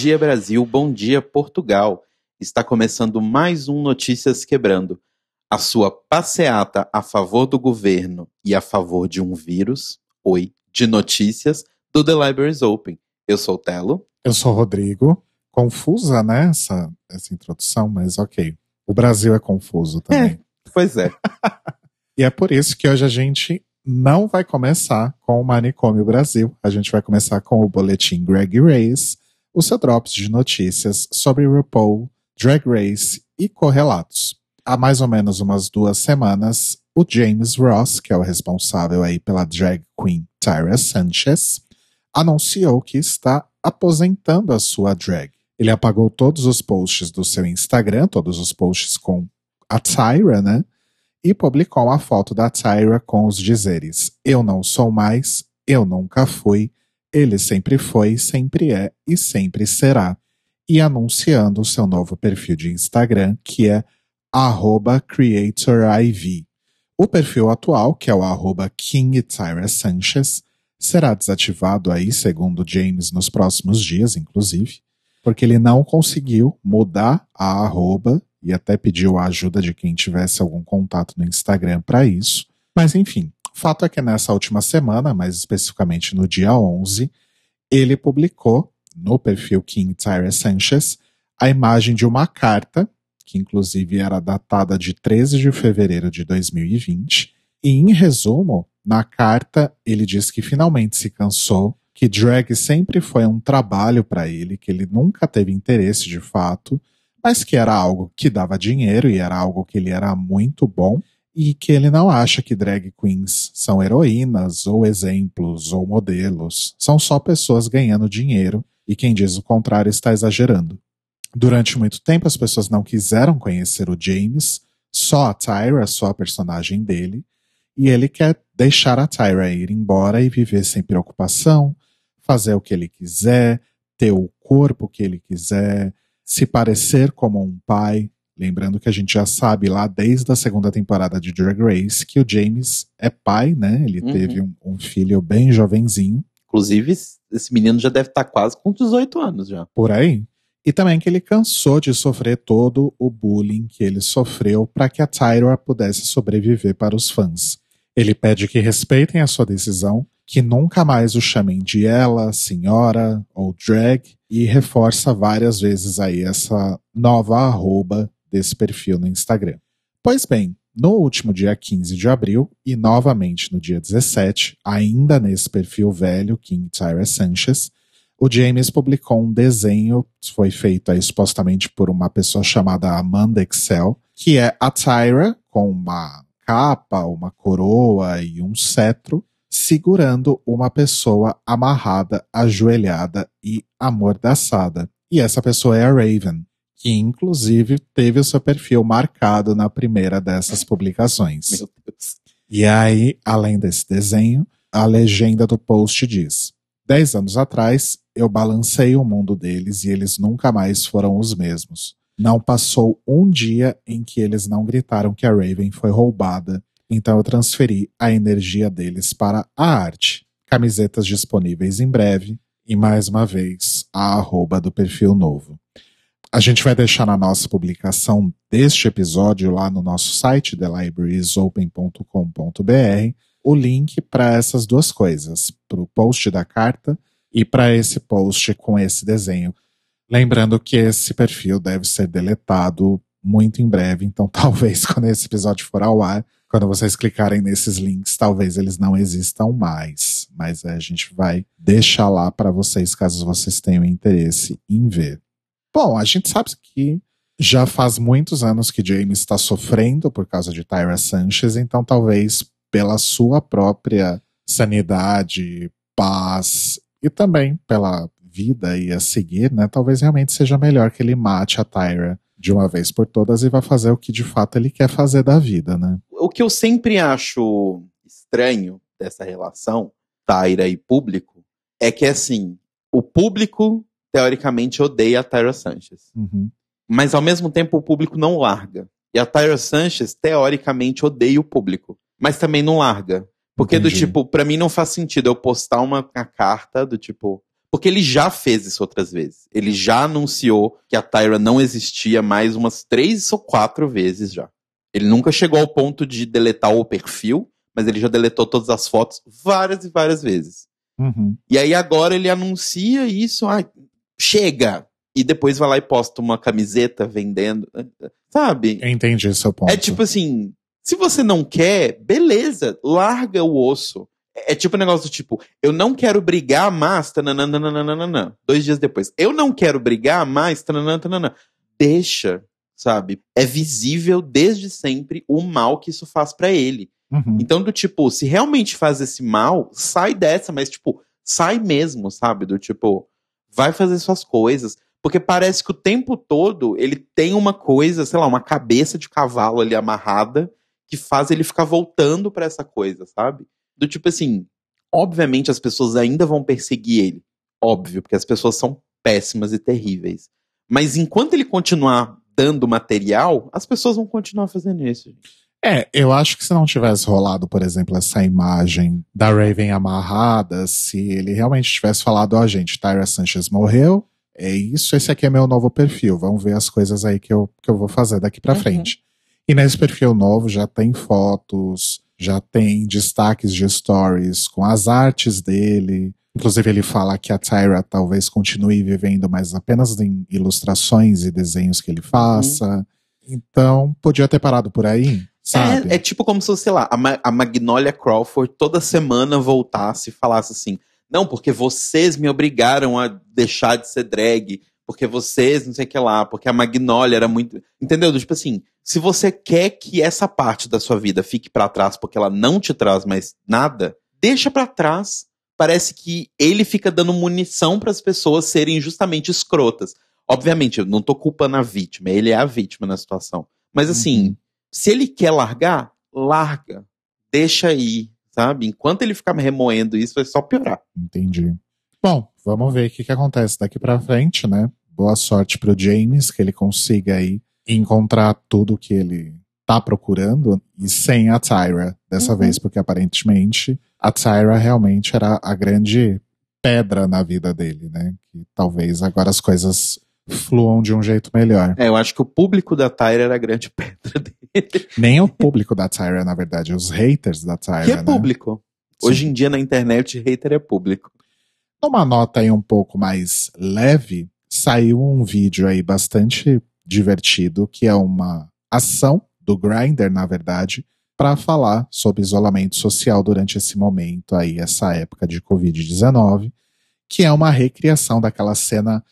Bom dia, Brasil. Bom dia, Portugal. Está começando mais um Notícias Quebrando. A sua passeata a favor do governo e a favor de um vírus, oi, de notícias do The Libraries Open. Eu sou o Telo. Eu sou o Rodrigo. Confusa, né, essa, essa introdução, mas ok. O Brasil é confuso também. É, pois é. e é por isso que hoje a gente não vai começar com o Manicômio Brasil. A gente vai começar com o boletim Greg Race, o seu drops de notícias sobre RuPaul, Drag Race e correlatos. Há mais ou menos umas duas semanas, o James Ross, que é o responsável aí pela drag queen Tyra Sanchez, anunciou que está aposentando a sua drag. Ele apagou todos os posts do seu Instagram, todos os posts com a Tyra, né? E publicou uma foto da Tyra com os dizeres: Eu não sou mais, eu nunca fui, ele sempre foi, sempre é e sempre será. E anunciando o seu novo perfil de Instagram, que é CreatorIV. O perfil atual, que é o arroba será desativado aí, segundo James, nos próximos dias, inclusive, porque ele não conseguiu mudar a arroba e até pediu a ajuda de quem tivesse algum contato no Instagram para isso. Mas enfim, fato é que nessa última semana, mais especificamente no dia 11, ele publicou no perfil King Tyra Sanchez a imagem de uma carta, que inclusive era datada de 13 de fevereiro de 2020, e em resumo, na carta ele diz que finalmente se cansou, que drag sempre foi um trabalho para ele, que ele nunca teve interesse de fato, mas que era algo que dava dinheiro e era algo que ele era muito bom e que ele não acha que drag queens são heroínas ou exemplos ou modelos, são só pessoas ganhando dinheiro e quem diz o contrário está exagerando. Durante muito tempo as pessoas não quiseram conhecer o James, só a Tyra, só a personagem dele, e ele quer deixar a Tyra ir embora e viver sem preocupação, fazer o que ele quiser, ter o corpo que ele quiser, se parecer como um pai, Lembrando que a gente já sabe lá desde a segunda temporada de Drag Race que o James é pai, né? Ele uhum. teve um, um, filho bem jovenzinho. Inclusive, esse menino já deve estar tá quase com 18 anos já. Por aí. E também que ele cansou de sofrer todo o bullying que ele sofreu para que a Tyra pudesse sobreviver para os fãs. Ele pede que respeitem a sua decisão, que nunca mais o chamem de ela, senhora ou drag, e reforça várias vezes aí essa nova arroba desse perfil no Instagram. Pois bem, no último dia 15 de abril e novamente no dia 17, ainda nesse perfil velho, King Tyra Sanchez, o James publicou um desenho, foi feito aí supostamente por uma pessoa chamada Amanda Excel, que é a Tyra com uma capa, uma coroa e um cetro, segurando uma pessoa amarrada, ajoelhada e amordaçada. E essa pessoa é a Raven, que inclusive teve o seu perfil marcado na primeira dessas publicações. Meu Deus. E aí, além desse desenho, a legenda do post diz: Dez anos atrás, eu balancei o mundo deles e eles nunca mais foram os mesmos. Não passou um dia em que eles não gritaram que a Raven foi roubada, então eu transferi a energia deles para a arte. Camisetas disponíveis em breve, e mais uma vez, a arroba do perfil novo. A gente vai deixar na nossa publicação deste episódio lá no nosso site, thelibrariesopen.com.br, o link para essas duas coisas, para o post da carta e para esse post com esse desenho. Lembrando que esse perfil deve ser deletado muito em breve, então talvez quando esse episódio for ao ar, quando vocês clicarem nesses links, talvez eles não existam mais. Mas a gente vai deixar lá para vocês caso vocês tenham interesse em ver. Bom, a gente sabe que já faz muitos anos que James está sofrendo por causa de Tyra Sanchez, então talvez pela sua própria sanidade, paz e também pela vida e a seguir, né? Talvez realmente seja melhor que ele mate a Tyra de uma vez por todas e vá fazer o que de fato ele quer fazer da vida, né? O que eu sempre acho estranho dessa relação, Tyra e público, é que assim, o público teoricamente odeia a Tyra Sanchez. Uhum. Mas ao mesmo tempo o público não larga. E a Tyra Sanchez, teoricamente, odeia o público. Mas também não larga. Porque Entendi. do tipo, para mim não faz sentido eu postar uma, uma carta do tipo, Porque ele já fez isso outras vezes. Ele já anunciou que a Tyra não existia mais umas três ou quatro vezes já. Ele nunca chegou ao ponto de deletar o perfil, mas ele já deletou todas as fotos várias e várias vezes. Uhum. E aí agora ele anuncia isso, ah, chega! E depois vai lá e posta uma camiseta vendendo, sabe? Entendi seu ponto. É tipo assim, se você não quer, beleza, larga o osso. É, é tipo um negócio do tipo, eu não quero brigar mais, tananana. Dois dias depois, eu não quero brigar mais, tananana. Deixa, sabe? É visível desde sempre o mal que isso faz para ele. Uhum. Então, do tipo, se realmente faz esse mal, sai dessa, mas, tipo, sai mesmo, sabe? Do tipo, vai fazer suas coisas. Porque parece que o tempo todo ele tem uma coisa, sei lá, uma cabeça de cavalo ali amarrada que faz ele ficar voltando para essa coisa, sabe? Do tipo assim, obviamente as pessoas ainda vão perseguir ele. Óbvio, porque as pessoas são péssimas e terríveis. Mas enquanto ele continuar dando material, as pessoas vão continuar fazendo isso. É, eu acho que se não tivesse rolado, por exemplo, essa imagem da Raven amarrada, se ele realmente tivesse falado, ó, oh, gente, Tyra Sanchez morreu, é isso, esse aqui é meu novo perfil, vamos ver as coisas aí que eu, que eu vou fazer daqui pra uhum. frente. E nesse perfil novo já tem fotos, já tem destaques de stories com as artes dele. Inclusive, ele fala que a Tyra talvez continue vivendo, mas apenas em ilustrações e desenhos que ele faça. Uhum. Então, podia ter parado por aí. É, é, tipo como se, sei lá, a, Ma a Magnolia Crawford toda semana voltasse e falasse assim: não, porque vocês me obrigaram a deixar de ser drag, porque vocês não sei o que lá, porque a Magnolia era muito. Entendeu? Tipo assim, se você quer que essa parte da sua vida fique para trás porque ela não te traz mais nada, deixa para trás. Parece que ele fica dando munição para as pessoas serem justamente escrotas. Obviamente, eu não tô culpando a vítima, ele é a vítima na situação. Mas assim, uhum se ele quer largar, larga. Deixa aí, sabe? Enquanto ele ficar remoendo isso, vai só piorar. Entendi. Bom, vamos ver o que, que acontece daqui para frente, né? Boa sorte pro James, que ele consiga aí encontrar tudo que ele tá procurando e sem a Tyra dessa uhum. vez, porque aparentemente a Tyra realmente era a grande pedra na vida dele, né? Que talvez agora as coisas fluam de um jeito melhor. É, eu acho que o público da Tyra era a grande pedra dele. Nem o público da Tyra, na verdade, os haters da Tyra. Que é né? público. Sim. Hoje em dia na internet, hater é público. Numa nota aí um pouco mais leve, saiu um vídeo aí bastante divertido, que é uma ação do Grindr, na verdade, para falar sobre isolamento social durante esse momento aí, essa época de Covid-19, que é uma recriação daquela cena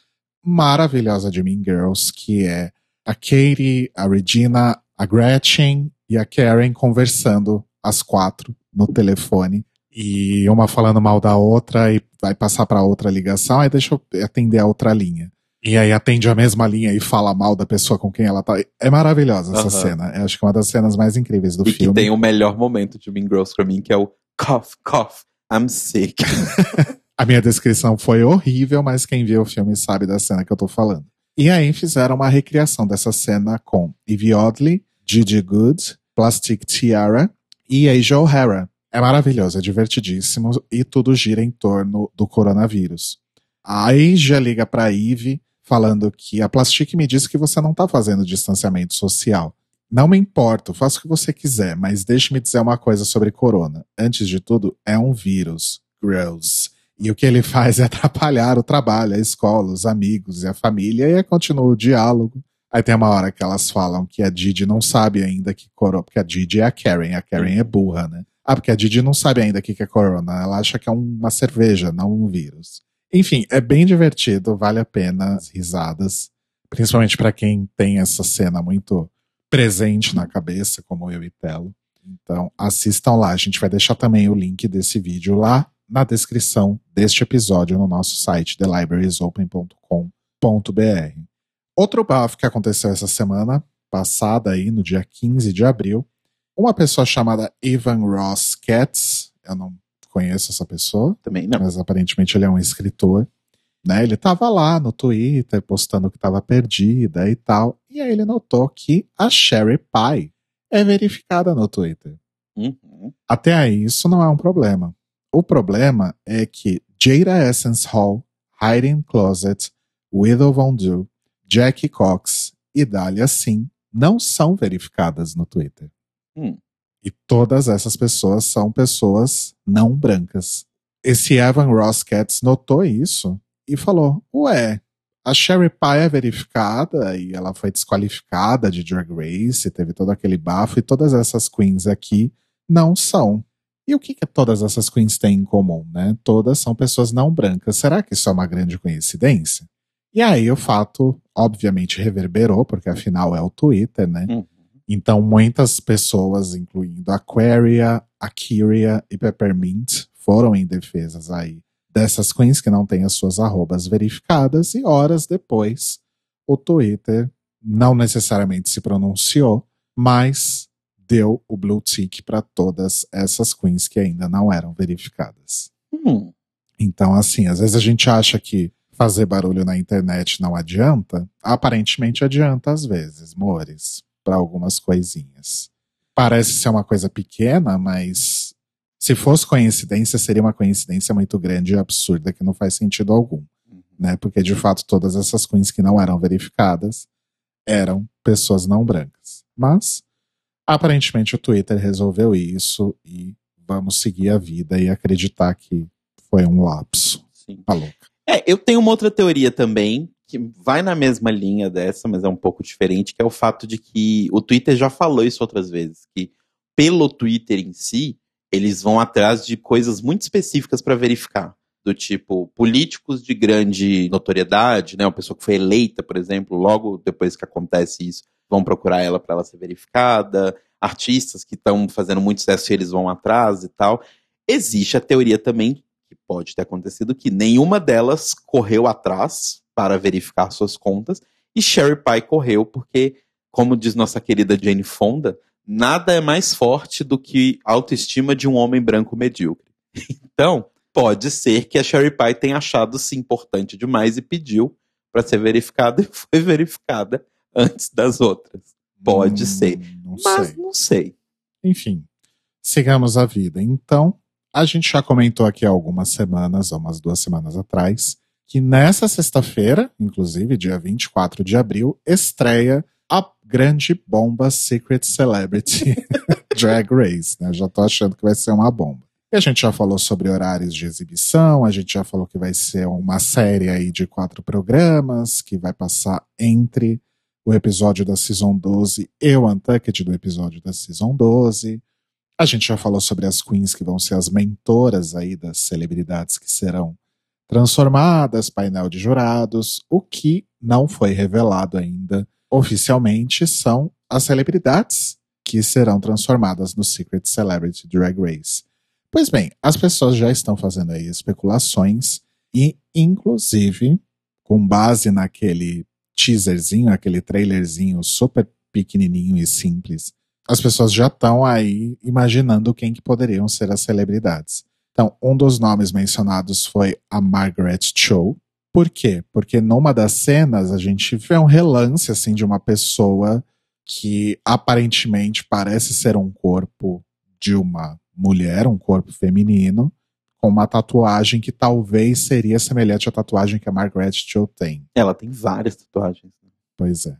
maravilhosa de Mean Girls, que é a Katie, a Regina, a Gretchen e a Karen conversando, as quatro, no telefone. E uma falando mal da outra e vai passar para outra ligação, aí deixa eu atender a outra linha. E aí atende a mesma linha e fala mal da pessoa com quem ela tá. É maravilhosa essa uhum. cena. Eu acho que é uma das cenas mais incríveis do e filme. E tem o melhor momento de Mean Girls pra mim, que é o cough, cough, I'm sick. A minha descrição foi horrível, mas quem viu o filme sabe da cena que eu tô falando. E aí fizeram uma recriação dessa cena com Evie Oddly, Gigi Good, Plastic Tiara e Asia O'Hara. É maravilhoso, é divertidíssimo e tudo gira em torno do coronavírus. A Asia liga pra Eve falando que a Plastic me disse que você não tá fazendo distanciamento social. Não me importo, faça o que você quiser, mas deixe-me dizer uma coisa sobre corona. Antes de tudo, é um vírus. Gross. E o que ele faz é atrapalhar o trabalho, a escola, os amigos e a família, e aí continua o diálogo. Aí tem uma hora que elas falam que a Didi não sabe ainda que corona, porque a Didi é a Karen, a Karen é burra, né? Ah, porque a Didi não sabe ainda o que é corona, ela acha que é uma cerveja, não um vírus. Enfim, é bem divertido, vale a pena as risadas, principalmente para quem tem essa cena muito presente na cabeça, como eu e Telo. Então, assistam lá. A gente vai deixar também o link desse vídeo lá na descrição deste episódio no nosso site thelibrariesopen.com.br. Outro bafo que aconteceu essa semana passada aí, no dia 15 de abril, uma pessoa chamada Ivan Ross Katz, eu não conheço essa pessoa, também não, mas aparentemente ele é um escritor, né? Ele tava lá no Twitter postando que tava perdida e tal, e aí ele notou que a Sherry Pie é verificada no Twitter. Uhum. Até aí isso não é um problema. O problema é que Jada Essence Hall, Hiding Closet, Widow Von Du, Jackie Cox e Dahlia Sim não são verificadas no Twitter. Hum. E todas essas pessoas são pessoas não brancas. Esse Evan Ross Katz notou isso e falou: Ué, a Sherry Pie é verificada e ela foi desqualificada de Drag Race, teve todo aquele bafo, e todas essas queens aqui não são. E o que, que todas essas queens têm em comum, né? Todas são pessoas não brancas. Será que isso é uma grande coincidência? E aí o fato, obviamente, reverberou, porque afinal é o Twitter, né? Uhum. Então muitas pessoas, incluindo Aquaria, Akiria e Peppermint, foram em defesas aí dessas queens que não têm as suas arrobas verificadas e horas depois o Twitter não necessariamente se pronunciou, mas deu o blue tick para todas essas queens que ainda não eram verificadas. Hum. Então, assim, às vezes a gente acha que fazer barulho na internet não adianta. Aparentemente adianta às vezes, mores, para algumas coisinhas. Parece ser uma coisa pequena, mas se fosse coincidência, seria uma coincidência muito grande e absurda que não faz sentido algum. Uhum. Né? Porque de fato todas essas queens que não eram verificadas eram pessoas não brancas. Mas aparentemente o Twitter resolveu isso e vamos seguir a vida e acreditar que foi um lapso. Sim. Tá louca. É, eu tenho uma outra teoria também, que vai na mesma linha dessa, mas é um pouco diferente, que é o fato de que o Twitter já falou isso outras vezes, que pelo Twitter em si, eles vão atrás de coisas muito específicas para verificar. Do tipo, políticos de grande notoriedade, né? Uma pessoa que foi eleita, por exemplo, logo depois que acontece isso, vão procurar ela para ela ser verificada. Artistas que estão fazendo muito sucesso, eles vão atrás e tal. Existe a teoria também, que pode ter acontecido, que nenhuma delas correu atrás para verificar suas contas, e Sherry Pie correu porque, como diz nossa querida Jane Fonda, nada é mais forte do que a autoestima de um homem branco medíocre. Então, pode ser que a Sherry Pie tenha achado-se importante demais e pediu para ser verificada e foi verificada antes das outras. Pode Hum, ser. Não Mas sei. não sei. Enfim, sigamos a vida. Então, a gente já comentou aqui há algumas semanas, há umas duas semanas atrás, que nessa sexta-feira, inclusive dia 24 de abril, estreia a grande bomba Secret Celebrity Drag Race. Né? Já tô achando que vai ser uma bomba. E a gente já falou sobre horários de exibição, a gente já falou que vai ser uma série aí de quatro programas, que vai passar entre o episódio da Season 12 e o Untucked do episódio da Season 12. A gente já falou sobre as queens que vão ser as mentoras aí das celebridades que serão transformadas, painel de jurados. O que não foi revelado ainda oficialmente são as celebridades que serão transformadas no Secret Celebrity Drag Race. Pois bem, as pessoas já estão fazendo aí especulações e, inclusive, com base naquele teaserzinho, aquele trailerzinho super pequenininho e simples, as pessoas já estão aí imaginando quem que poderiam ser as celebridades. Então, um dos nomes mencionados foi a Margaret Cho. Por quê? Porque numa das cenas a gente vê um relance assim de uma pessoa que aparentemente parece ser um corpo de uma mulher, um corpo feminino, com uma tatuagem que talvez seria semelhante à tatuagem que a Margaret Cho tem. Ela tem várias tatuagens. Pois é.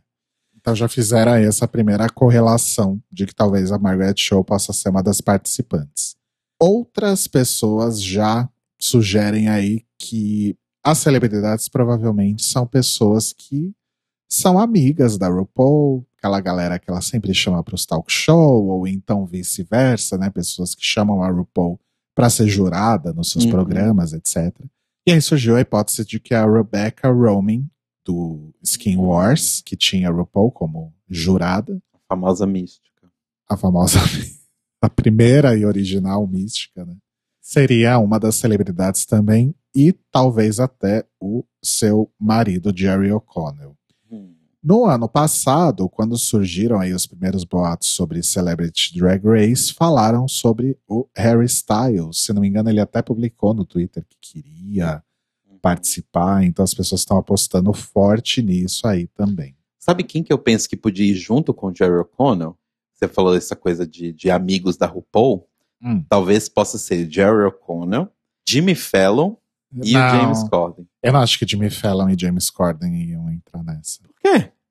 Então já fizeram aí essa primeira correlação de que talvez a Margaret Cho possa ser uma das participantes. Outras pessoas já sugerem aí que as celebridades provavelmente são pessoas que são amigas da RuPaul, aquela galera que ela sempre chama para os talk show, ou então vice-versa, né? Pessoas que chamam a RuPaul para ser jurada nos seus Uhum. programas, etc. E aí surgiu a hipótese de que a Rebecca Romijn, do Skin Wars, que tinha a RuPaul como jurada, A famosa mística. a famosa, a primeira e original mística, né? Seria uma das celebridades também, e talvez até o seu marido, Jerry O'Connell. No ano passado, quando surgiram aí os primeiros boatos sobre Celebrity Drag Race, falaram sobre o Harry Styles. Se não me engano, ele até publicou no Twitter que queria participar, então as pessoas estão apostando forte nisso aí também. Sabe quem que eu penso que podia ir junto com o Jerry O'Connell? Você falou essa coisa de, de amigos da RuPaul. Hum. Talvez possa ser Jerry O'Connell, Jimmy Fallon E não, o James Corden. Eu não acho que Jimmy Fallon e James Corden iam entrar nessa.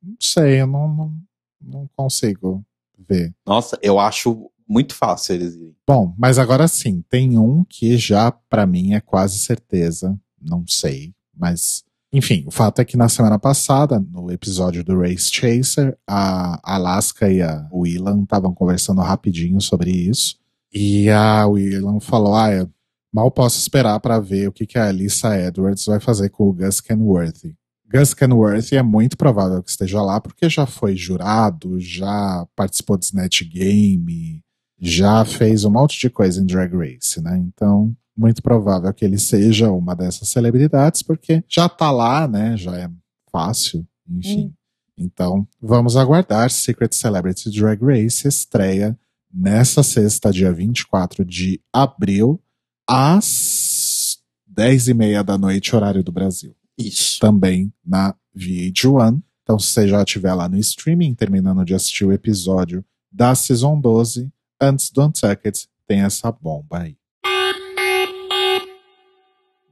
Não sei, eu não, não, não consigo ver. Nossa, eu acho muito fácil eles irem. Bom, mas agora sim, tem um que já para mim é quase certeza, não sei, mas enfim, o fato é que na semana passada, no episódio do Race Chaser, a Alaska e a Willan estavam conversando rapidinho sobre isso. E a Willan falou: Ah, eu mal posso esperar para ver o que, que a Alyssa Edwards vai fazer com o Gus Kenworthy. Gus Kenworthy é muito provável que esteja lá, porque já foi jurado, já participou de Snatch Game, já fez um monte de coisa em Drag Race, né? Então, muito provável que ele seja uma dessas celebridades, porque já tá lá, né? Já é fácil, enfim. Hum. Então, vamos aguardar. Secret Celebrity Drag Race estreia nessa sexta, dia 24 de abril, às 10 e meia da noite, horário do Brasil. Isso. Também na VH1. Então, se você já estiver lá no streaming, terminando de assistir o episódio da Season 12, antes do Untucked, tem essa bomba aí.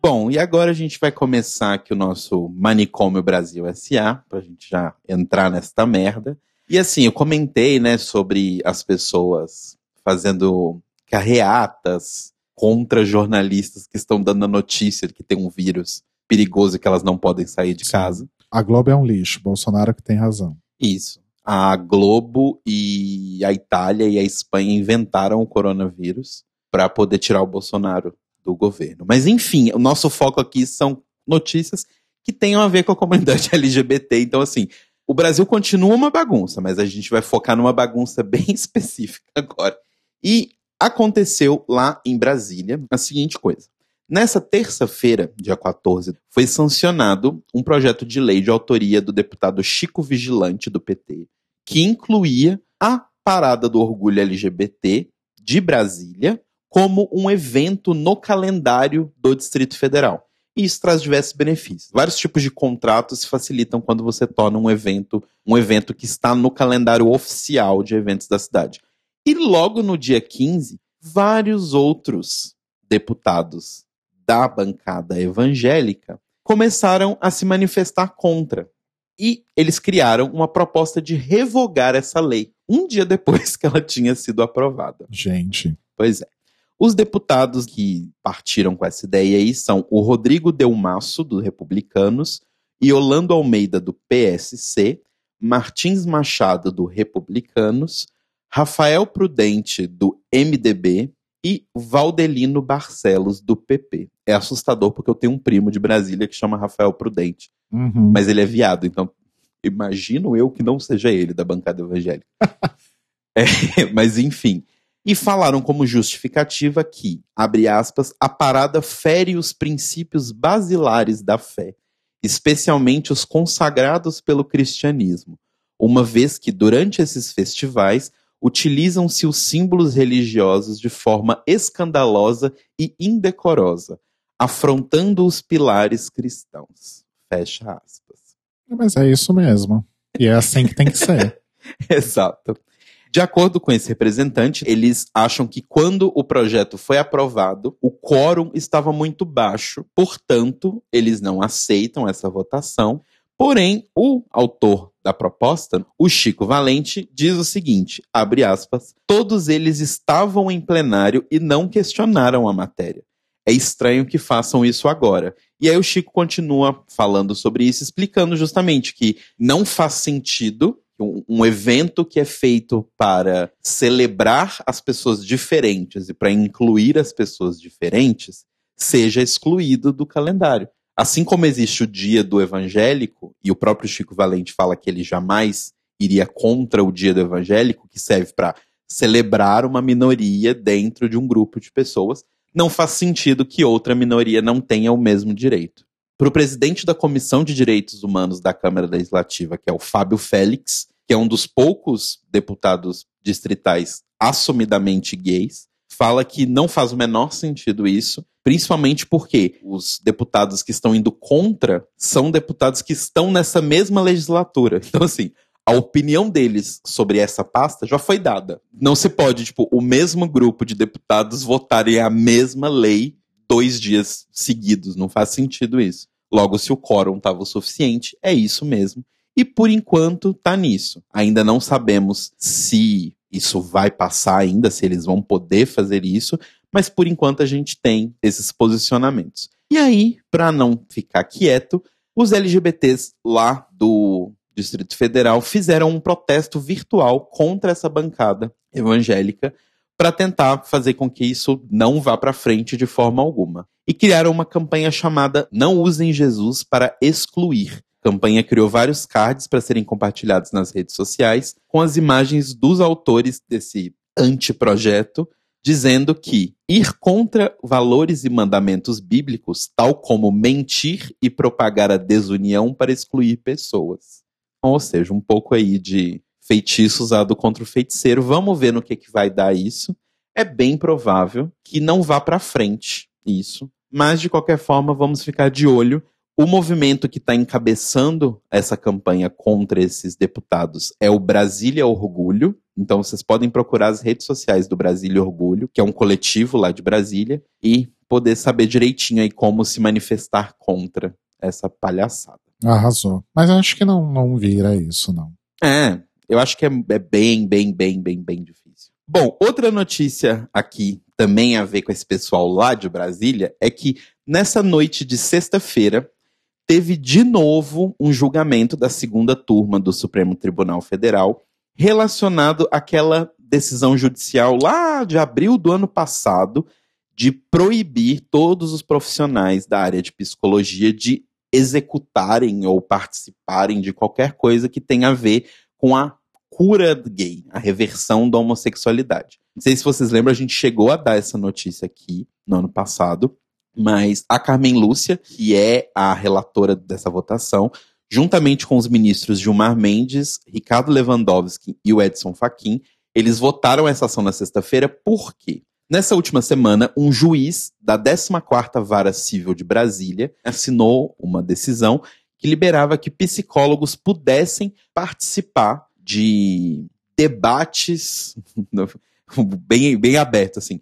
Bom, e agora a gente vai começar aqui o nosso Manicômio Brasil SA, pra gente já entrar nesta merda. E assim, eu comentei, né, sobre as pessoas fazendo carreatas contra jornalistas que estão dando a notícia de que tem um vírus perigoso que elas não podem sair de Sim. casa. A Globo é um lixo, Bolsonaro que tem razão. Isso. A Globo e a Itália e a Espanha inventaram o coronavírus para poder tirar o Bolsonaro do governo. Mas enfim, o nosso foco aqui são notícias que tenham a ver com a comunidade LGBT. Então, assim, o Brasil continua uma bagunça, mas a gente vai focar numa bagunça bem específica agora. E aconteceu lá em Brasília a seguinte coisa. Nessa terça-feira, dia 14, foi sancionado um projeto de lei de autoria do deputado Chico Vigilante, do PT, que incluía a Parada do Orgulho LGBT de Brasília como um evento no calendário do Distrito Federal. E isso traz diversos benefícios. Vários tipos de contratos se facilitam quando você torna um evento um evento que está no calendário oficial de eventos da cidade. E logo no dia 15, vários outros deputados da bancada evangélica começaram a se manifestar contra. E eles criaram uma proposta de revogar essa lei, um dia depois que ela tinha sido aprovada. Gente. Pois é. Os deputados que partiram com essa ideia aí são o Rodrigo Delmasso, do Republicanos, e Orlando Almeida, do PSC, Martins Machado, do Republicanos, Rafael Prudente, do MDB, e Valdelino Barcelos, do PP. É assustador porque eu tenho um primo de Brasília que chama Rafael Prudente, uhum. mas ele é viado, então imagino eu que não seja ele da bancada evangélica. é, mas enfim e falaram como justificativa que, abre aspas, a parada fere os princípios basilares da fé, especialmente os consagrados pelo cristianismo, uma vez que durante esses festivais utilizam-se os símbolos religiosos de forma escandalosa e indecorosa, afrontando os pilares cristãos. Fecha aspas. Mas é isso mesmo. E é assim que tem que ser. Exato. De acordo com esse representante, eles acham que quando o projeto foi aprovado, o quórum estava muito baixo, portanto, eles não aceitam essa votação. Porém, o autor da proposta, o Chico Valente, diz o seguinte: abre aspas, todos eles estavam em plenário e não questionaram a matéria. É estranho que façam isso agora. E aí o Chico continua falando sobre isso, explicando justamente que não faz sentido um, um evento que é feito para celebrar as pessoas diferentes e para incluir as pessoas diferentes seja excluído do calendário. Assim como existe o dia do evangélico, e o próprio Chico Valente fala que ele jamais iria contra o dia do evangélico, que serve para celebrar uma minoria dentro de um grupo de pessoas, não faz sentido que outra minoria não tenha o mesmo direito. Para o presidente da Comissão de Direitos Humanos da Câmara Legislativa, que é o Fábio Félix, que é um dos poucos deputados distritais assumidamente gays, fala que não faz o menor sentido isso, principalmente porque os deputados que estão indo contra são deputados que estão nessa mesma legislatura. Então, assim, a opinião deles sobre essa pasta já foi dada. Não se pode, tipo, o mesmo grupo de deputados votarem a mesma lei dois dias seguidos. Não faz sentido isso. Logo, se o quórum estava o suficiente, é isso mesmo. E por enquanto tá nisso. Ainda não sabemos se isso vai passar ainda, se eles vão poder fazer isso, mas por enquanto a gente tem esses posicionamentos. E aí, para não ficar quieto, os LGBTs lá do Distrito Federal fizeram um protesto virtual contra essa bancada evangélica para tentar fazer com que isso não vá para frente de forma alguma. E criaram uma campanha chamada Não Usem Jesus para Excluir. A campanha criou vários cards para serem compartilhados nas redes sociais com as imagens dos autores desse anteprojeto, dizendo que ir contra valores e mandamentos bíblicos, tal como mentir e propagar a desunião para excluir pessoas. Ou seja, um pouco aí de feitiço usado contra o feiticeiro. Vamos ver no que, que vai dar isso. É bem provável que não vá para frente isso, mas de qualquer forma vamos ficar de olho. O movimento que está encabeçando essa campanha contra esses deputados é o Brasília Orgulho. Então vocês podem procurar as redes sociais do Brasília Orgulho, que é um coletivo lá de Brasília, e poder saber direitinho aí como se manifestar contra essa palhaçada. Arrasou. Mas acho que não, não vira isso, não. É, eu acho que é, é bem, bem, bem, bem, bem difícil. Bom, outra notícia aqui, também a ver com esse pessoal lá de Brasília, é que nessa noite de sexta-feira, teve de novo um julgamento da segunda turma do Supremo Tribunal Federal relacionado àquela decisão judicial lá de abril do ano passado de proibir todos os profissionais da área de psicologia de executarem ou participarem de qualquer coisa que tenha a ver com a cura gay, a reversão da homossexualidade. Não sei se vocês lembram, a gente chegou a dar essa notícia aqui no ano passado, mas a Carmen Lúcia, que é a relatora dessa votação, juntamente com os ministros Gilmar Mendes, Ricardo Lewandowski e o Edson Fachin, eles votaram essa ação na sexta-feira porque nessa última semana um juiz da 14ª Vara Civil de Brasília assinou uma decisão que liberava que psicólogos pudessem participar de debates bem, bem aberto, assim.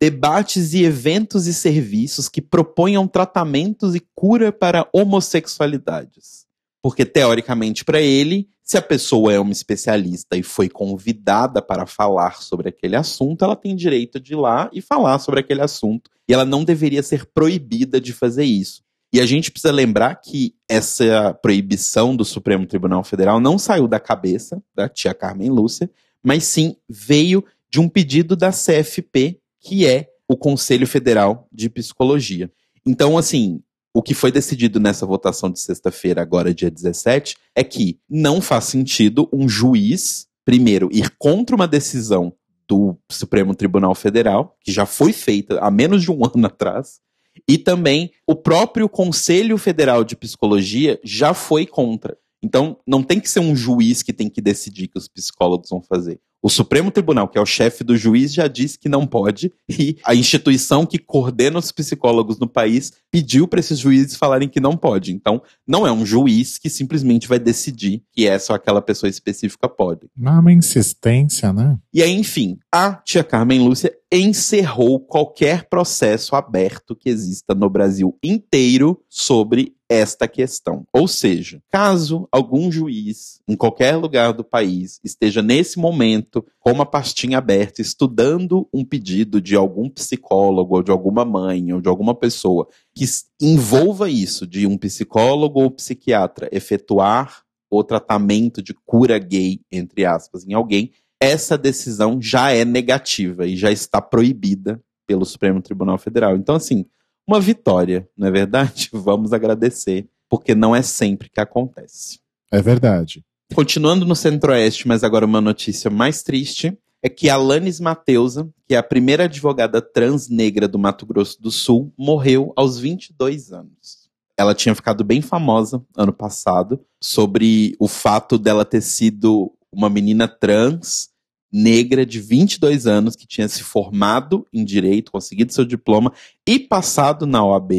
Debates e eventos e serviços que proponham tratamentos e cura para homossexualidades. Porque, teoricamente, para ele, se a pessoa é uma especialista e foi convidada para falar sobre aquele assunto, ela tem direito de ir lá e falar sobre aquele assunto. E ela não deveria ser proibida de fazer isso. E a gente precisa lembrar que essa proibição do Supremo Tribunal Federal não saiu da cabeça da tia Carmen Lúcia, mas sim veio de um pedido da CFP, que é o Conselho Federal de Psicologia. Então, assim, o que foi decidido nessa votação de sexta-feira, agora dia 17, é que não faz sentido um juiz, primeiro, ir contra uma decisão do Supremo Tribunal Federal, que já foi feita há menos de um ano atrás, e também o próprio Conselho Federal de Psicologia já foi contra. Então, não tem que ser um juiz que tem que decidir que os psicólogos vão fazer. O Supremo Tribunal, que é o chefe do juiz, já disse que não pode, e a instituição que coordena os psicólogos no país pediu para esses juízes falarem que não pode. Então, não é um juiz que simplesmente vai decidir que essa ou aquela pessoa específica pode. Não é uma insistência, né? E aí, enfim, a tia Carmen Lúcia encerrou qualquer processo aberto que exista no Brasil inteiro sobre esta questão. Ou seja, caso algum juiz em qualquer lugar do país esteja nesse momento com uma pastinha aberta estudando um pedido de algum psicólogo ou de alguma mãe ou de alguma pessoa que envolva isso de um psicólogo ou psiquiatra efetuar o tratamento de cura gay entre aspas em alguém, essa decisão já é negativa e já está proibida pelo Supremo Tribunal Federal. Então, assim, uma vitória, não é verdade? Vamos agradecer, porque não é sempre que acontece. É verdade. Continuando no Centro-Oeste, mas agora uma notícia mais triste, é que Alanis Mateusa, que é a primeira advogada trans negra do Mato Grosso do Sul, morreu aos 22 anos. Ela tinha ficado bem famosa ano passado sobre o fato dela ter sido uma menina trans negra de 22 anos que tinha se formado em direito, conseguido seu diploma e passado na OAB,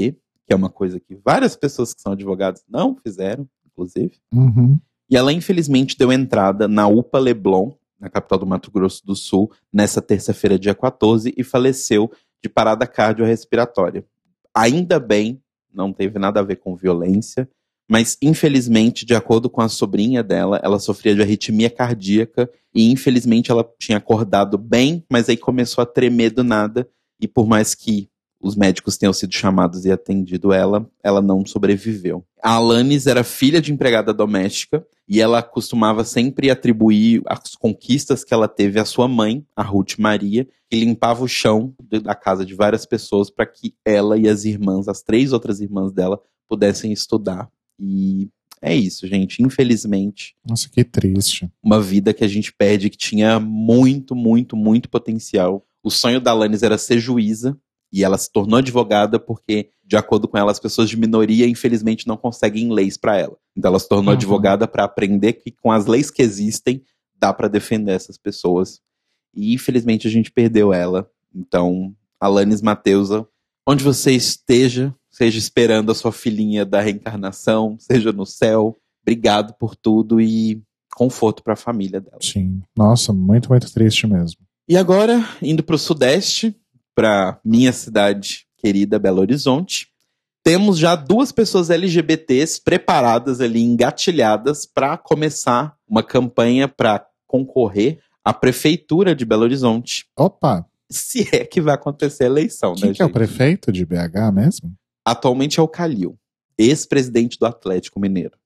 que é uma coisa que várias pessoas que são advogados não fizeram, inclusive. Uhum. E ela, infelizmente, deu entrada na UPA Leblon, na capital do Mato Grosso do Sul, nessa terça-feira, dia 14, e faleceu de parada cardiorrespiratória, ainda bem, não teve nada a ver com violência, mas infelizmente, de acordo com a sobrinha dela, ela sofria de arritmia cardíaca e infelizmente ela tinha acordado bem, mas aí começou a tremer do nada. E por mais que os médicos tenham sido chamados e atendido ela, ela não sobreviveu. A Alanis era filha de empregada doméstica e ela costumava sempre atribuir as conquistas que ela teve à sua mãe, a Ruth Maria, que limpava o chão da casa de várias pessoas para que ela e as irmãs, as três outras irmãs dela, pudessem estudar. E é isso, gente. Infelizmente. Nossa, que triste. Uma vida que a gente perde que tinha muito, muito, muito potencial. O sonho da Alanis era ser juíza, e ela se tornou advogada porque, de acordo com ela, as pessoas de minoria, infelizmente, não conseguem leis para ela. Então, ela se tornou uhum. advogada para aprender que, com as leis que existem, dá para defender essas pessoas. E, infelizmente, a gente perdeu ela. Então, Alanis Mateusa, onde você esteja, seja esperando a sua filhinha da reencarnação, seja no céu, obrigado por tudo e conforto para a família dela. Sim, nossa, muito, muito triste mesmo. E agora, indo para o Sudeste, para minha cidade querida Belo Horizonte, temos já duas pessoas LGBTs preparadas ali, engatilhadas, para começar uma campanha para concorrer à prefeitura de Belo Horizonte. Opa! Se é que vai acontecer a eleição, Quem né, que é o prefeito de BH mesmo? Atualmente é o Calil, ex-presidente do Atlético Mineiro.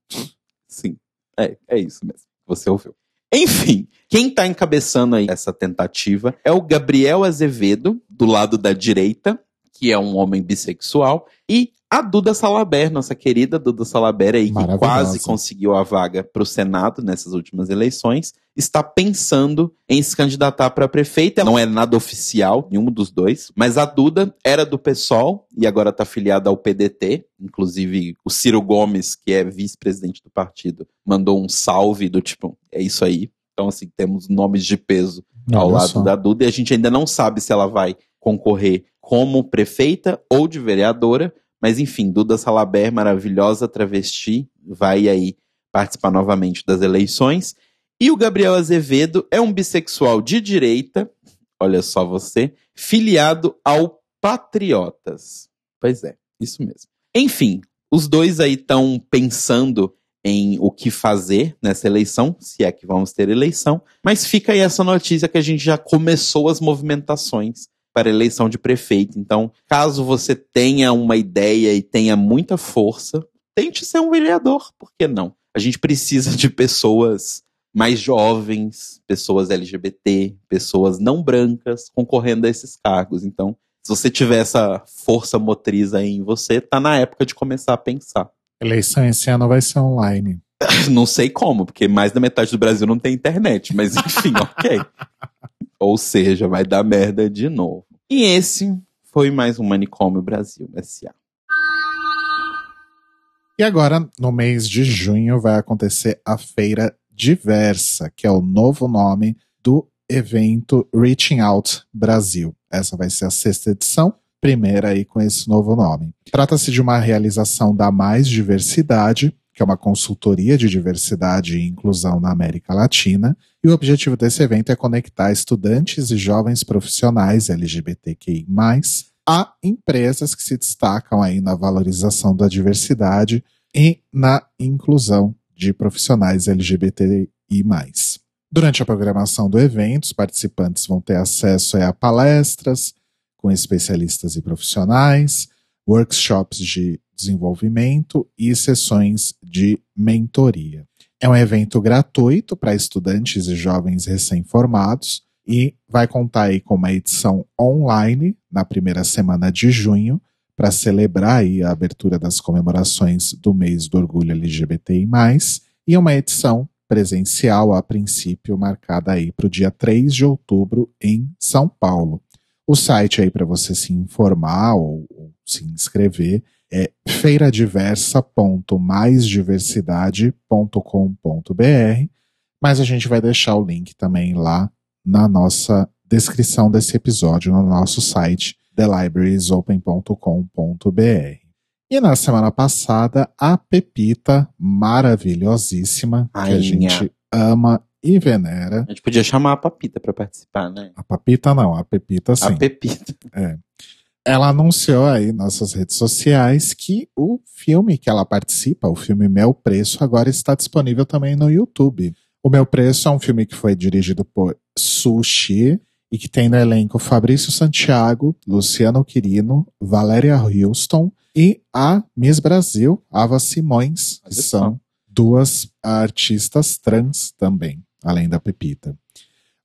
Sim, é, é isso mesmo. Você ouviu. Enfim, quem está encabeçando aí essa tentativa é o Gabriel Azevedo, do lado da direita, que é um homem bissexual, e a Duda Salaber, nossa querida Duda Salaber aí, que quase conseguiu a vaga para o Senado nessas últimas eleições, está pensando em se candidatar para prefeita. Não é nada oficial, nenhum dos dois, mas a Duda era do PSOL e agora está afiliada ao PDT. Inclusive, o Ciro Gomes, que é vice-presidente do partido, mandou um salve do tipo, é isso aí. Então, assim, temos nomes de peso ao lado só. da Duda e a gente ainda não sabe se ela vai concorrer como prefeita ou de vereadora, mas enfim, Duda Salaber, maravilhosa travesti, vai aí participar novamente das eleições. E o Gabriel Azevedo é um bissexual de direita, olha só você, filiado ao Patriotas. Pois é, isso mesmo. Enfim, os dois aí estão pensando em o que fazer nessa eleição, se é que vamos ter eleição, mas fica aí essa notícia que a gente já começou as movimentações para eleição de prefeito. Então, caso você tenha uma ideia e tenha muita força, tente ser um vereador, por que não? A gente precisa de pessoas mais jovens, pessoas LGBT, pessoas não brancas concorrendo a esses cargos. Então, se você tiver essa força motriz aí em você, tá na época de começar a pensar. Eleição esse ano vai ser online. não sei como, porque mais da metade do Brasil não tem internet, mas enfim, ok. Ou seja, vai dar merda de novo. E esse foi mais um Manicômio Brasil S.A. E agora, no mês de junho, vai acontecer a Feira Diversa, que é o novo nome do evento Reaching Out Brasil. Essa vai ser a sexta edição, primeira aí com esse novo nome. Trata-se de uma realização da Mais Diversidade, que é uma consultoria de diversidade e inclusão na América Latina, e o objetivo desse evento é conectar estudantes e jovens profissionais LGBTQI+, a empresas que se destacam aí na valorização da diversidade e na inclusão de profissionais LGBTI+. Durante a programação do evento, os participantes vão ter acesso a palestras com especialistas e profissionais, workshops de desenvolvimento e sessões de mentoria. É um evento gratuito para estudantes e jovens recém-formados e vai contar aí com uma edição online na primeira semana de junho para celebrar aí a abertura das comemorações do mês do orgulho LGBTI+, e uma edição presencial a princípio marcada aí para o dia 3 de outubro em São Paulo. O site aí para você se informar ou, ou se inscrever é feiradiversa.maisdiversidade.com.br, mas a gente vai deixar o link também lá na nossa descrição desse episódio no nosso site thelibrariesopen.com.br. E na semana passada, a Pepita, maravilhosíssima, Ai, que a gente ama e venera. A gente podia chamar a Papita para participar, né? A Papita não, a Pepita sim. A Pepita. É ela anunciou aí nas suas redes sociais que o filme que ela participa, o filme Meu Preço, agora está disponível também no YouTube. O Meu Preço é um filme que foi dirigido por Sushi e que tem no elenco Fabrício Santiago, Luciano Quirino, Valéria Houston e a Miss Brasil, Ava Simões, que são duas artistas trans também, além da Pepita.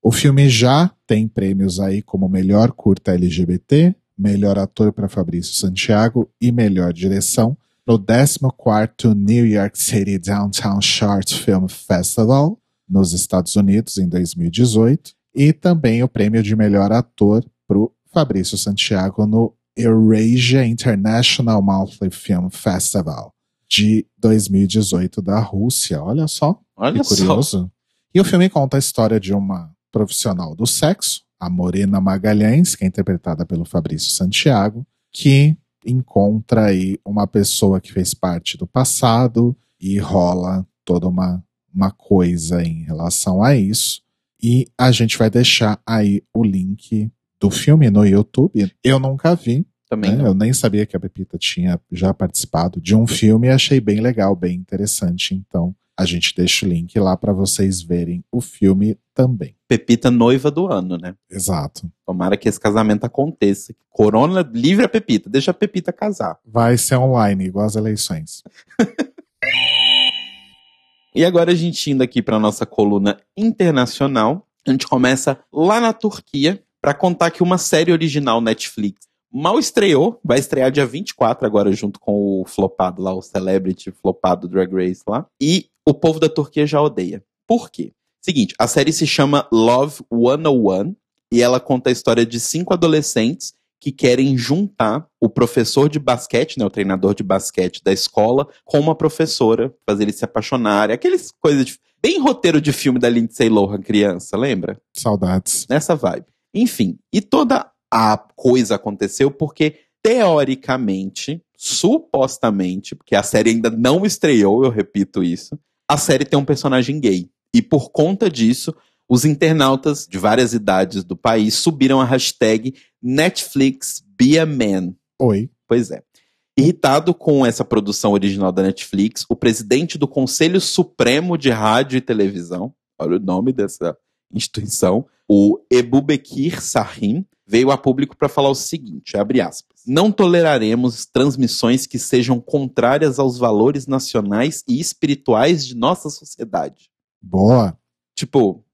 O filme já tem prêmios aí como melhor curta LGBT, melhor ator para Fabrício Santiago e melhor direção no 14º New York City Downtown Short Film Festival, nos Estados Unidos, em 2018, e também o prêmio de melhor ator para o Fabrício Santiago no Eurasia International Monthly Film Festival de 2018 da Rússia. Olha só, Olha que curioso. Só. E o filme conta a história de uma profissional do sexo, a Morena Magalhães, que é interpretada pelo Fabrício Santiago, que encontra aí uma pessoa que fez parte do passado e rola toda uma, uma coisa em relação a isso. E a gente vai deixar aí o link do filme no YouTube. Eu nunca vi. Também né? Eu nem sabia que a Pepita tinha já participado de um filme e achei bem legal, bem interessante. Então, a gente deixa o link lá para vocês verem o filme também. Pepita noiva do ano, né? Exato. Tomara que esse casamento aconteça. Corona livre a Pepita, deixa a Pepita casar. Vai ser online, igual as eleições. e agora a gente indo aqui para nossa coluna internacional, a gente começa lá na Turquia para contar que uma série original Netflix mal estreou, vai estrear dia 24 agora junto com o flopado lá, o celebrity flopado Drag Race lá. E o povo da Turquia já odeia. Por quê? Seguinte, a série se chama Love 101 e ela conta a história de cinco adolescentes que querem juntar o professor de basquete, né, o treinador de basquete da escola, com uma professora, fazer eles se apaixonarem. Aqueles coisas de, bem roteiro de filme da Lindsay Lohan criança, lembra? Saudades. Nessa vibe. Enfim, e toda a coisa aconteceu porque teoricamente, supostamente, porque a série ainda não estreou, eu repito isso, a série tem um personagem gay. E por conta disso, os internautas de várias idades do país subiram a hashtag Netflix Be a Man. Oi. Pois é. Irritado com essa produção original da Netflix, o presidente do Conselho Supremo de Rádio e Televisão, olha o nome dessa instituição, o Ebubekir Sahim, veio a público para falar o seguinte, abre aspas, não toleraremos transmissões que sejam contrárias aos valores nacionais e espirituais de nossa sociedade. Boa. Tipo,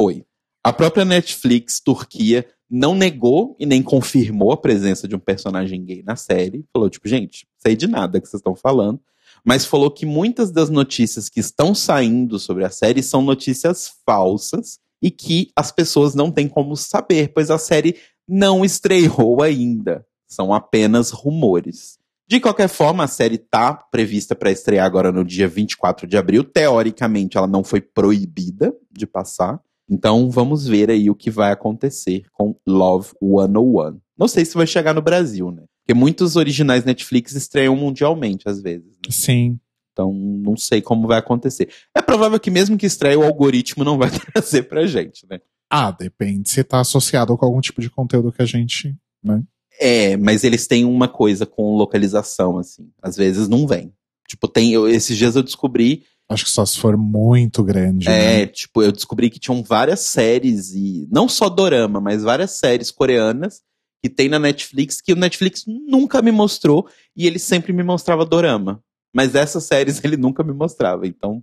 oi. A própria Netflix Turquia não negou e nem confirmou a presença de um personagem gay na série. Falou, tipo, gente, sei de nada que vocês estão falando. Mas falou que muitas das notícias que estão saindo sobre a série são notícias falsas e que as pessoas não têm como saber, pois a série não estreou ainda. São apenas rumores. De qualquer forma, a série tá prevista para estrear agora no dia 24 de abril. Teoricamente, ela não foi proibida de passar. Então, vamos ver aí o que vai acontecer com Love 101. Não sei se vai chegar no Brasil, né? Porque muitos originais Netflix estreiam mundialmente, às vezes. Né? Sim. Então, não sei como vai acontecer. É provável que mesmo que estreie, o algoritmo não vai trazer pra gente, né? Ah, depende se tá associado com algum tipo de conteúdo que a gente, né? É, mas eles têm uma coisa com localização, assim. Às vezes não vem. Tipo, tem. Eu, esses dias eu descobri. Acho que só se for muito grande. É, né? tipo, eu descobri que tinham várias séries e. Não só dorama, mas várias séries coreanas que tem na Netflix que o Netflix nunca me mostrou e ele sempre me mostrava dorama. Mas essas séries ele nunca me mostrava. Então.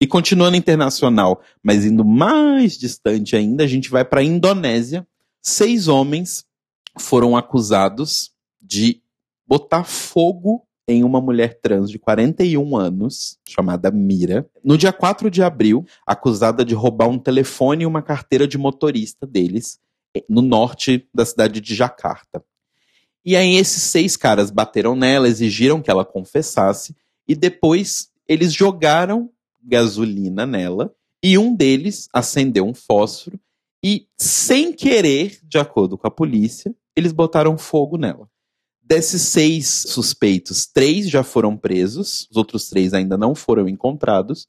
E continuando internacional, mas indo mais distante ainda, a gente vai para Indonésia. Seis homens foram acusados de botar fogo em uma mulher trans de 41 anos, chamada Mira, no dia 4 de abril, acusada de roubar um telefone e uma carteira de motorista deles, no norte da cidade de Jacarta. E aí esses seis caras bateram nela, exigiram que ela confessasse, e depois eles jogaram gasolina nela, e um deles acendeu um fósforo, e sem querer, de acordo com a polícia, eles botaram fogo nela. Desses seis suspeitos, três já foram presos, os outros três ainda não foram encontrados.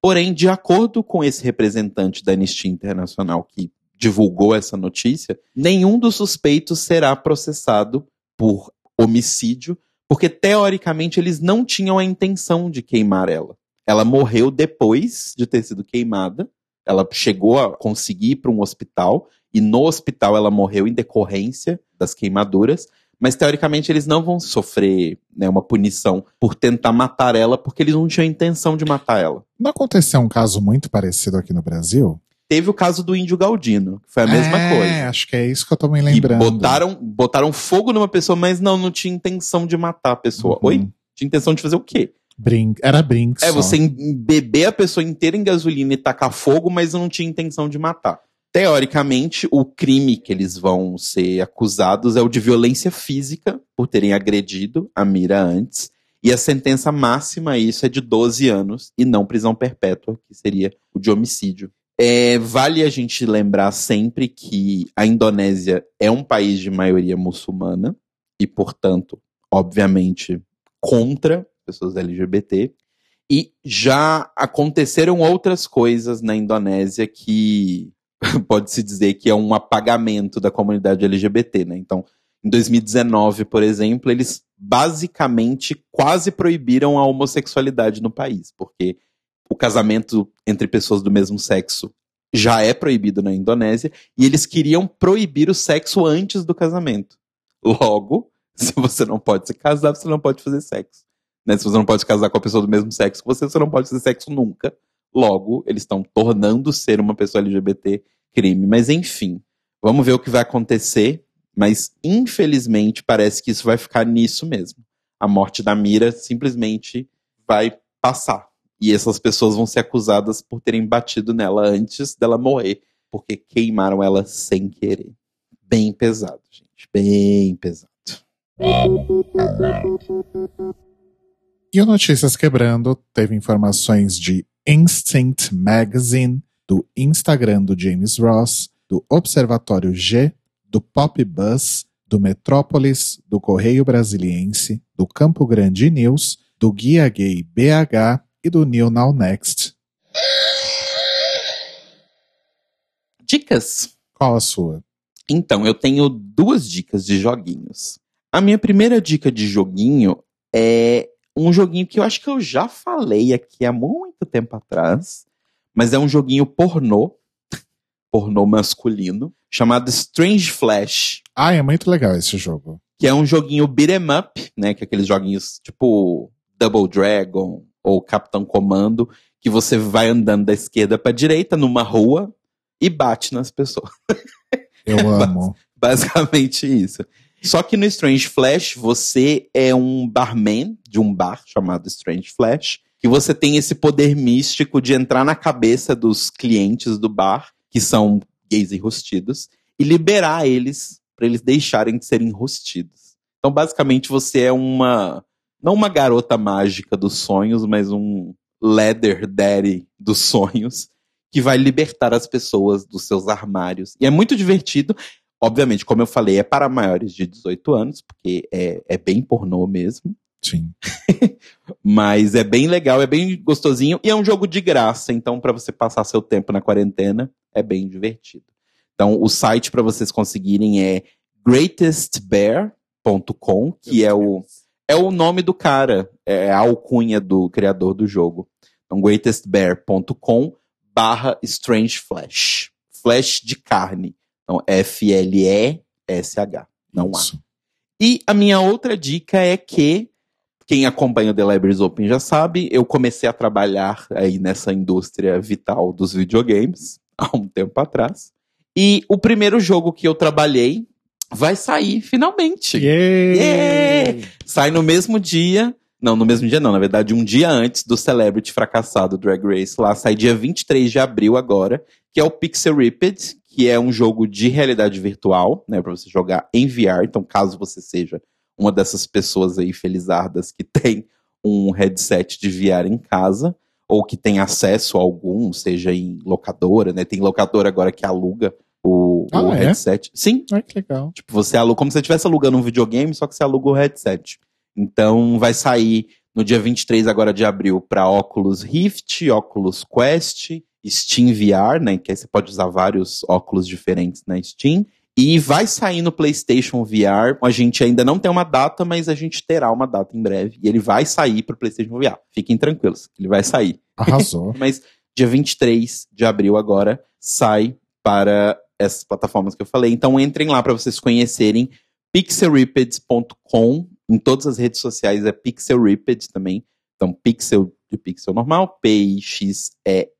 Porém, de acordo com esse representante da Anistia Internacional que divulgou essa notícia, nenhum dos suspeitos será processado por homicídio, porque teoricamente eles não tinham a intenção de queimar ela. Ela morreu depois de ter sido queimada. Ela chegou a conseguir ir para um hospital e no hospital ela morreu em decorrência das queimaduras. Mas teoricamente eles não vão sofrer né, uma punição por tentar matar ela, porque eles não tinham intenção de matar ela. Não aconteceu um caso muito parecido aqui no Brasil? Teve o caso do índio Galdino, que foi a mesma é, coisa. Acho que é isso que eu tô me lembrando. E botaram, botaram fogo numa pessoa, mas não, não tinha intenção de matar a pessoa. Uhum. Oi? Tinha intenção de fazer o quê? Brin era brinco. É, você beber a pessoa inteira em gasolina e tacar fogo, mas não tinha intenção de matar. Teoricamente, o crime que eles vão ser acusados é o de violência física, por terem agredido a Mira antes. E a sentença máxima a isso é de 12 anos e não prisão perpétua, que seria o de homicídio. É, vale a gente lembrar sempre que a Indonésia é um país de maioria muçulmana e, portanto, obviamente, contra pessoas LGBT. E já aconteceram outras coisas na Indonésia que pode-se dizer que é um apagamento da comunidade LGBT, né? Então, em 2019, por exemplo, eles basicamente quase proibiram a homossexualidade no país, porque o casamento entre pessoas do mesmo sexo já é proibido na Indonésia e eles queriam proibir o sexo antes do casamento. Logo, se você não pode se casar, você não pode fazer sexo. Né? Se você não pode casar com a pessoa do mesmo sexo que você, você não pode fazer sexo nunca. Logo, eles estão tornando ser uma pessoa LGBT crime. Mas enfim, vamos ver o que vai acontecer. Mas infelizmente parece que isso vai ficar nisso mesmo. A morte da Mira simplesmente vai passar. E essas pessoas vão ser acusadas por terem batido nela antes dela morrer, porque queimaram ela sem querer. Bem pesado, gente. Bem pesado. E o Notícias Quebrando teve informações de Instinct Magazine, do Instagram do James Ross, do Observatório G, do Pop Buzz, do Metrópolis, do Correio Brasiliense, do Campo Grande News, do Guia Gay BH e do New Now Next. Dicas? Qual a sua? Então, eu tenho duas dicas de joguinhos. A minha primeira dica de joguinho é um joguinho que eu acho que eu já falei aqui há muito tempo atrás, mas é um joguinho pornô, pornô masculino, chamado Strange Flash. Ah, é muito legal esse jogo. Que é um joguinho beat'em up, né? Que é aqueles joguinhos tipo Double Dragon ou Capitão Comando, que você vai andando da esquerda para direita numa rua e bate nas pessoas. Eu amo. Basicamente isso. Só que no Strange Flash, você é um barman de um bar chamado Strange Flash, que você tem esse poder místico de entrar na cabeça dos clientes do bar, que são gays enrostidos, e liberar eles para eles deixarem de serem enrostidos. Então, basicamente, você é uma não uma garota mágica dos sonhos, mas um leather daddy dos sonhos que vai libertar as pessoas dos seus armários. E é muito divertido. Obviamente, como eu falei, é para maiores de 18 anos, porque é, é bem pornô mesmo. Sim. Mas é bem legal, é bem gostosinho e é um jogo de graça, então para você passar seu tempo na quarentena é bem divertido. Então o site para vocês conseguirem é greatestbear.com, que é o é o nome do cara, é a alcunha do criador do jogo. Então greatestbear.com barra Strange Flash. Flash de carne. Então F-L-E-S-H. Não Isso. há. E a minha outra dica é que quem acompanha o The Libraries Open já sabe, eu comecei a trabalhar aí nessa indústria vital dos videogames há um tempo atrás. E o primeiro jogo que eu trabalhei vai sair finalmente. Yeah! yeah! Sai no mesmo dia. Não, no mesmo dia não, na verdade, um dia antes do Celebrity fracassado Drag Race lá, sai dia 23 de abril agora, que é o Pixel Ripped, que é um jogo de realidade virtual, né, para você jogar em VR. Então, caso você seja uma dessas pessoas aí felizardas que tem um headset de VR em casa, ou que tem acesso a algum, seja em locadora, né? Tem locadora agora que aluga o, ah, o é? headset. Sim. Ai, que legal. Tipo, você aluga, como se você estivesse alugando um videogame, só que você aluga o headset. Então vai sair no dia 23 agora de abril para Oculus Rift, Oculus Quest, Steam VR, né? Que aí você pode usar vários óculos diferentes na Steam E vai sair no PlayStation VR. A gente ainda não tem uma data, mas a gente terá uma data em breve. E ele vai sair pro PlayStation VR. Fiquem tranquilos, ele vai sair. Arrasou. mas dia 23 de abril agora sai para essas plataformas que eu falei. Então entrem lá para vocês conhecerem pixelripped.com. Em todas as redes sociais é pixelripped também. Então pixel de pixel normal, P-I-X-E-L e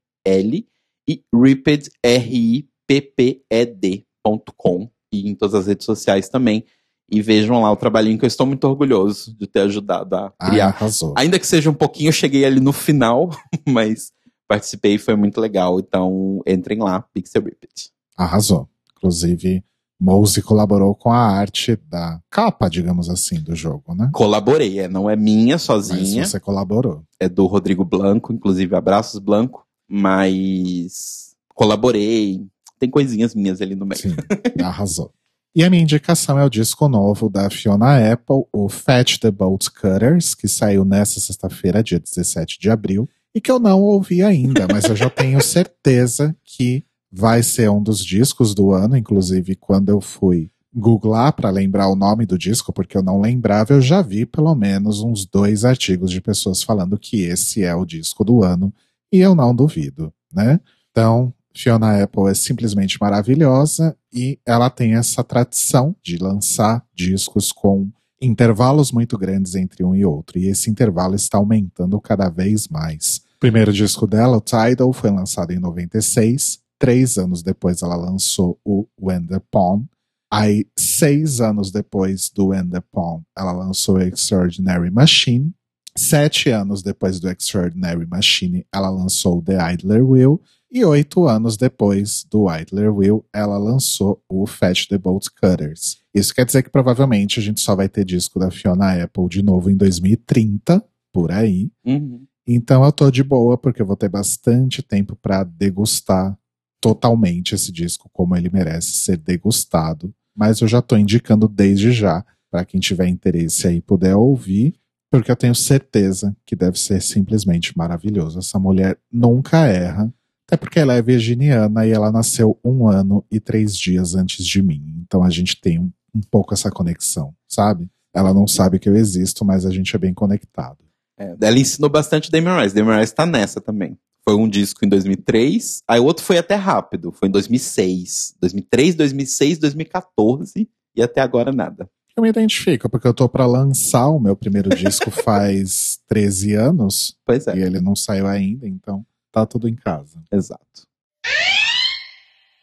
ripped, R-I-P-P-E-D.com e em todas as redes sociais também. E vejam lá o trabalhinho que eu estou muito orgulhoso de ter ajudado a criar. Ah, Ainda que seja um pouquinho, eu cheguei ali no final, mas participei e foi muito legal. Então entrem lá, Pixel Ripped. Arrasou. Inclusive, Mose colaborou com a arte da capa, digamos assim, do jogo, né? Colaborei, é, não é minha sozinha. Mas você colaborou. É do Rodrigo Blanco, inclusive abraços Blanco, mas colaborei. Tem coisinhas minhas ali no meio. Sim, arrasou. E a minha indicação é o disco novo da Fiona Apple, o Fetch the Bolt Cutters, que saiu nessa sexta-feira, dia 17 de abril, e que eu não ouvi ainda, mas eu já tenho certeza que vai ser um dos discos do ano, inclusive quando eu fui googlar para lembrar o nome do disco, porque eu não lembrava, eu já vi pelo menos uns dois artigos de pessoas falando que esse é o disco do ano, e eu não duvido, né? Então, Fiona Apple é simplesmente maravilhosa e ela tem essa tradição de lançar discos com intervalos muito grandes entre um e outro, e esse intervalo está aumentando cada vez mais. O primeiro disco dela, o Tidal, foi lançado em 96, Três anos depois ela lançou o When the Pawn. Aí, seis anos depois do When the Pawn, ela lançou Extraordinary Machine. Sete anos depois do Extraordinary Machine, ela lançou The Idler Will. E oito anos depois do Idler Will, ela lançou o Fetch the Bolt Cutters. Isso quer dizer que provavelmente a gente só vai ter disco da Fiona Apple de novo em 2030, por aí. Uhum. Então eu tô de boa, porque eu vou ter bastante tempo para degustar totalmente esse disco como ele merece ser degustado, mas eu já estou indicando desde já para quem tiver interesse aí puder ouvir, porque eu tenho certeza que deve ser simplesmente maravilhoso. Essa mulher nunca erra, até porque ela é virginiana e ela nasceu um ano e três dias antes de mim. Então a gente tem um, um pouco essa conexão, sabe? Ela não sabe que eu existo, mas a gente é bem conectado. É, ela ensinou bastante Damien Rice. Damien Rice tá nessa também. Foi um disco em 2003, aí o outro foi até rápido, foi em 2006. 2003, 2006, 2014 e até agora nada. Eu me identifico, porque eu tô para lançar o meu primeiro disco faz 13 anos. Pois é. E ele não saiu ainda, então tá tudo em casa. Exato.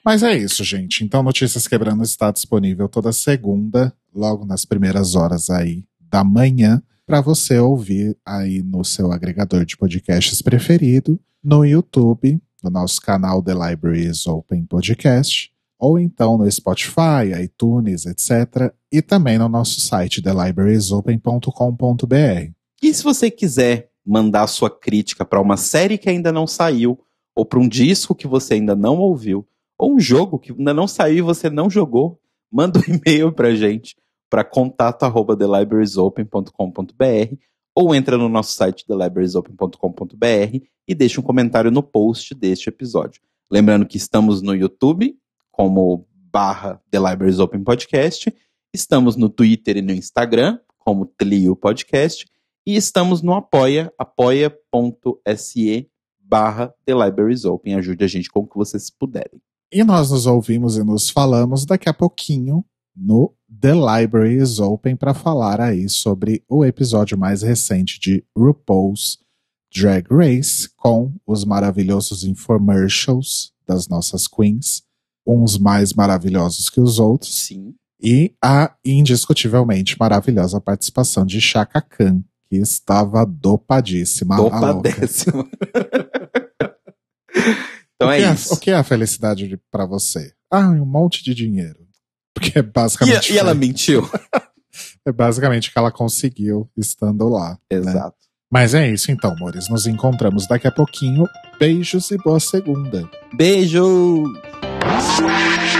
Mas é isso, gente. Então, Notícias Quebrando está disponível toda segunda, logo nas primeiras horas aí da manhã, para você ouvir aí no seu agregador de podcasts preferido no YouTube, no nosso canal The Libraries Open Podcast, ou então no Spotify, iTunes, etc. E também no nosso site thelibrariesopen.com.br. E se você quiser mandar sua crítica para uma série que ainda não saiu, ou para um disco que você ainda não ouviu, ou um jogo que ainda não saiu e você não jogou, manda um e-mail para gente para contato@thelibrariesopen.com.br ou entra no nosso site thelibrariesopen.com.br e deixa um comentário no post deste episódio. Lembrando que estamos no YouTube, como barra The Libraries Open Podcast, estamos no Twitter e no Instagram, como Tlio Podcast, e estamos no Apoia, apoia.se barra The Libraries Open. Ajude a gente com o que vocês puderem. E nós nos ouvimos e nos falamos daqui a pouquinho no The Library is Open para falar aí sobre o episódio mais recente de RuPaul's Drag Race com os maravilhosos infomercials das nossas queens, uns mais maravilhosos que os outros. Sim. E a indiscutivelmente maravilhosa participação de Chaka Khan, que estava dopadíssima. Dopadíssima. então o é, é isso. o que é a felicidade para você? Ah, um monte de dinheiro. Porque é basicamente. E, e ela mentiu? é basicamente que ela conseguiu estando lá. Né? Exato. Né? Mas é isso então, amores. Nos encontramos daqui a pouquinho. Beijos e boa segunda. Beijo! Música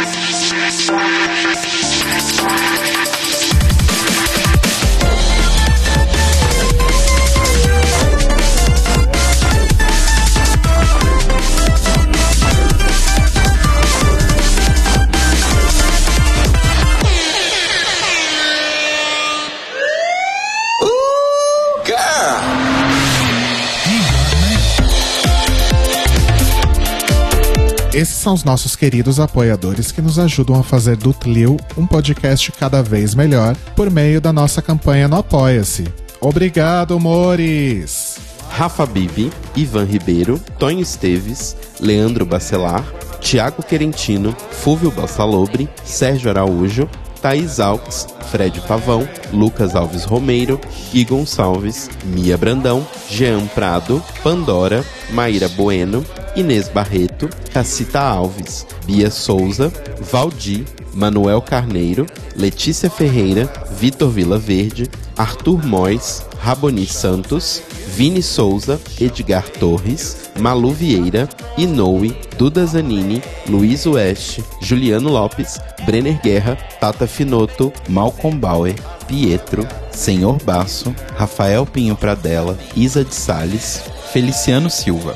Esses são os nossos queridos apoiadores que nos ajudam a fazer do Tlil um podcast cada vez melhor por meio da nossa campanha no Apoia-se. Obrigado, Mores! Rafa Bibi, Ivan Ribeiro, Tonho Esteves, Leandro Bacelar, Tiago Querentino, Fúvio Bassalobre, Sérgio Araújo, Thaís Alves, Fred Pavão, Lucas Alves Romeiro, Gui Gonçalves, Mia Brandão, Jean Prado, Pandora, Maíra Bueno, Inês Barreto, Cacita Alves, Bia Souza, Valdir, Manuel Carneiro, Letícia Ferreira, Vitor Vila Verde, Arthur Mois, Raboni Santos, Vini Souza, Edgar Torres, Malu Vieira, Inoue, Duda Zanini, Luiz Oeste, Juliano Lopes, Brenner Guerra, Tata Finoto, Malcolm Bauer, Pietro, Senhor Basso, Rafael Pinho Pradella, Isa de Sales, Feliciano Silva.